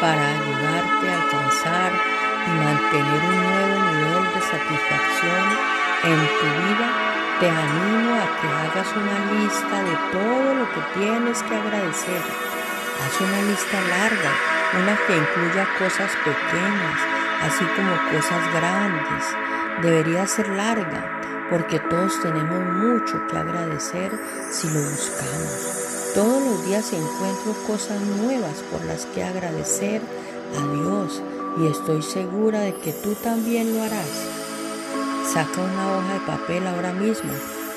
para ayudarte a alcanzar y mantener un nuevo nivel de satisfacción en tu vida, te animo a que hagas una lista de todo lo que tienes que agradecer. Haz una lista larga, una que incluya cosas pequeñas, así como cosas grandes. Debería ser larga, porque todos tenemos mucho que agradecer si lo buscamos. Todos los días encuentro cosas nuevas por las que agradecer a Dios y estoy segura de que tú también lo harás. Saca una hoja de papel ahora mismo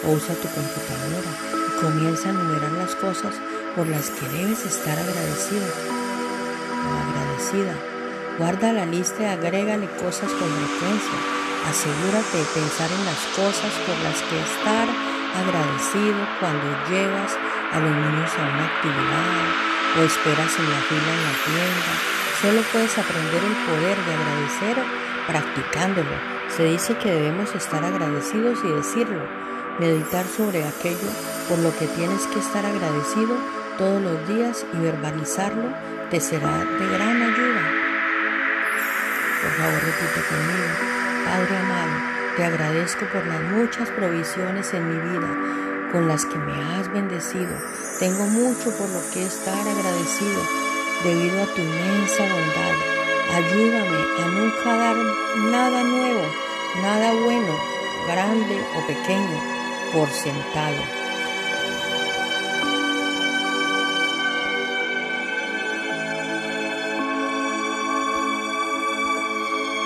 o usa tu computadora y comienza a enumerar las cosas por las que debes estar agradecido o agradecida. Guarda la lista y agrégale cosas con frecuencia. Asegúrate de pensar en las cosas por las que estar agradecido cuando llevas a los niños a una actividad o esperas en la fila en la tienda. Solo puedes aprender el poder de agradecer practicándolo. Se dice que debemos estar agradecidos y decirlo. Meditar sobre aquello por lo que tienes que estar agradecido todos los días y verbalizarlo te será de gran ayuda. Por favor, repite conmigo. Padre amado, te agradezco por las muchas provisiones en mi vida con las que me has bendecido. Tengo mucho por lo que estar agradecido debido a tu inmensa bondad. Ayúdame a nunca dar nada nuevo, nada bueno, grande o pequeño por sentado